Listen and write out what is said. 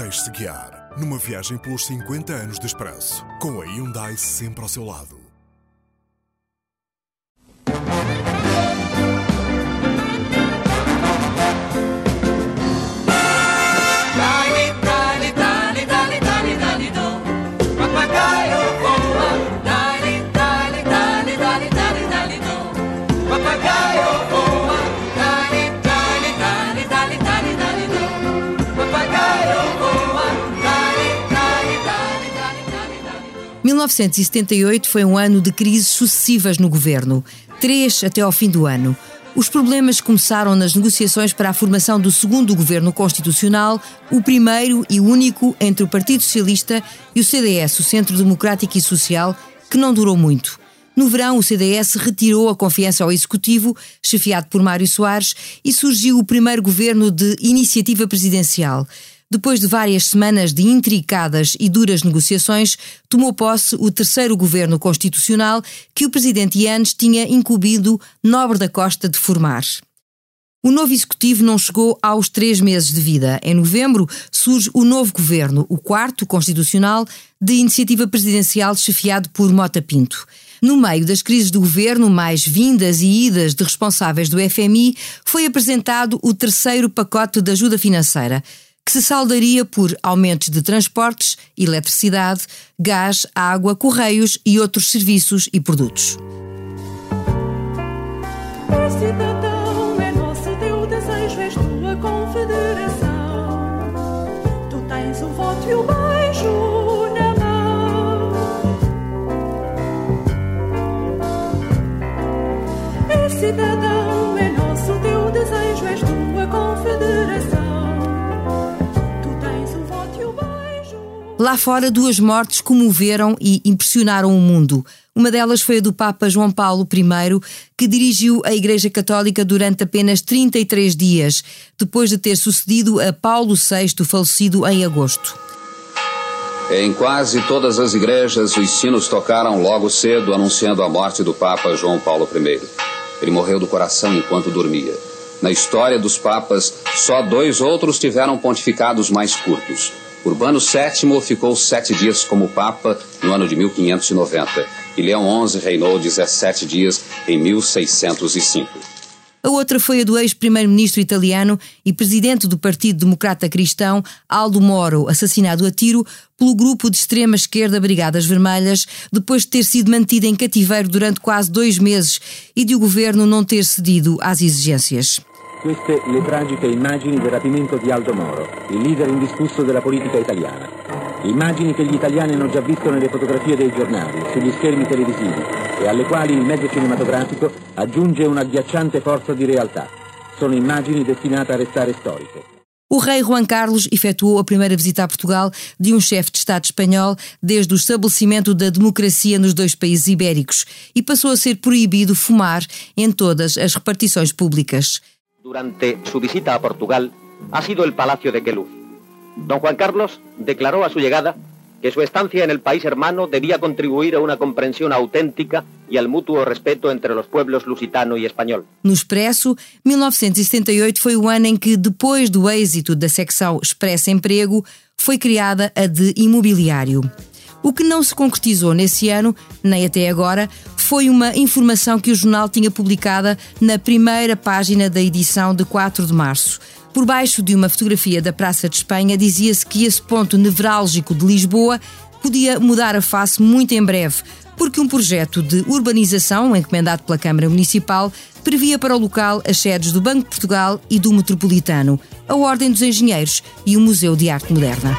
Deixe-se guiar numa viagem pelos 50 anos de expresso, com a Hyundai sempre ao seu lado. 1978 foi um ano de crises sucessivas no governo, três até ao fim do ano. Os problemas começaram nas negociações para a formação do segundo governo constitucional, o primeiro e único entre o Partido Socialista e o CDS, o Centro Democrático e Social, que não durou muito. No verão, o CDS retirou a confiança ao Executivo, chefiado por Mário Soares, e surgiu o primeiro governo de iniciativa presidencial. Depois de várias semanas de intricadas e duras negociações, tomou posse o terceiro governo constitucional que o presidente Yanes tinha incumbido Nobre da Costa de formar. O novo executivo não chegou aos três meses de vida. Em novembro surge o novo governo, o quarto constitucional, de iniciativa presidencial chefiado por Mota Pinto. No meio das crises do governo, mais vindas e idas de responsáveis do FMI, foi apresentado o terceiro pacote de ajuda financeira, que se saldaria por aumentos de transportes, eletricidade, gás, água, correios e outros serviços e produtos. Cidadão, é nosso teu desejo, és tua confederação. Tu tens o voto e o beijo na mão. Cidadão, é nosso Lá fora, duas mortes comoveram e impressionaram o mundo. Uma delas foi a do Papa João Paulo I, que dirigiu a Igreja Católica durante apenas 33 dias, depois de ter sucedido a Paulo VI, falecido em agosto. Em quase todas as igrejas, os sinos tocaram logo cedo, anunciando a morte do Papa João Paulo I. Ele morreu do coração enquanto dormia. Na história dos papas, só dois outros tiveram pontificados mais curtos. Urbano VII ficou sete dias como papa no ano de 1590 e Leão XI reinou 17 dias em 1605. A outra foi a do ex-primeiro-ministro italiano e presidente do Partido Democrata Cristão, Aldo Moro, assassinado a tiro pelo grupo de extrema-esquerda Brigadas Vermelhas, depois de ter sido mantido em cativeiro durante quase dois meses e de o governo não ter cedido às exigências. Queste le tragiche immagini del rapimento di Aldo Moro, il leader indiscusso della politica italiana. Immagini che gli italiani hanno già visto nelle fotografie dei giornali, sugli schermi televisivi e alle quali il mezzo cinematografico aggiunge un'agghiacciante forza di realtà. Sono immagini destinate a restare storiche. O rei Juan Carlos efetuou a primeira visita a Portugal de um chefe de Estado espanhol desde o estabelecimento da democracia nos dois países ibéricos e passou a ser proibido fumar em todas as repartições públicas. Durante su visita a Portugal ha sido el Palacio de Queluz. Don Juan Carlos declaró a su llegada que su estancia en el país hermano debía contribuir a una comprensión auténtica y al mutuo respeto entre los pueblos lusitano y español. No Expresso, 1978 foi o ano em que, depois do êxito da secção Expresso Emprego, foi criada a de Imobiliário. O que não se concretizou nesse ano, nem até agora, foi uma informação que o jornal tinha publicada na primeira página da edição de 4 de março. Por baixo de uma fotografia da Praça de Espanha, dizia-se que esse ponto nevrálgico de Lisboa podia mudar a face muito em breve, porque um projeto de urbanização, encomendado pela Câmara Municipal, previa para o local as sedes do Banco de Portugal e do Metropolitano, a Ordem dos Engenheiros e o Museu de Arte Moderna.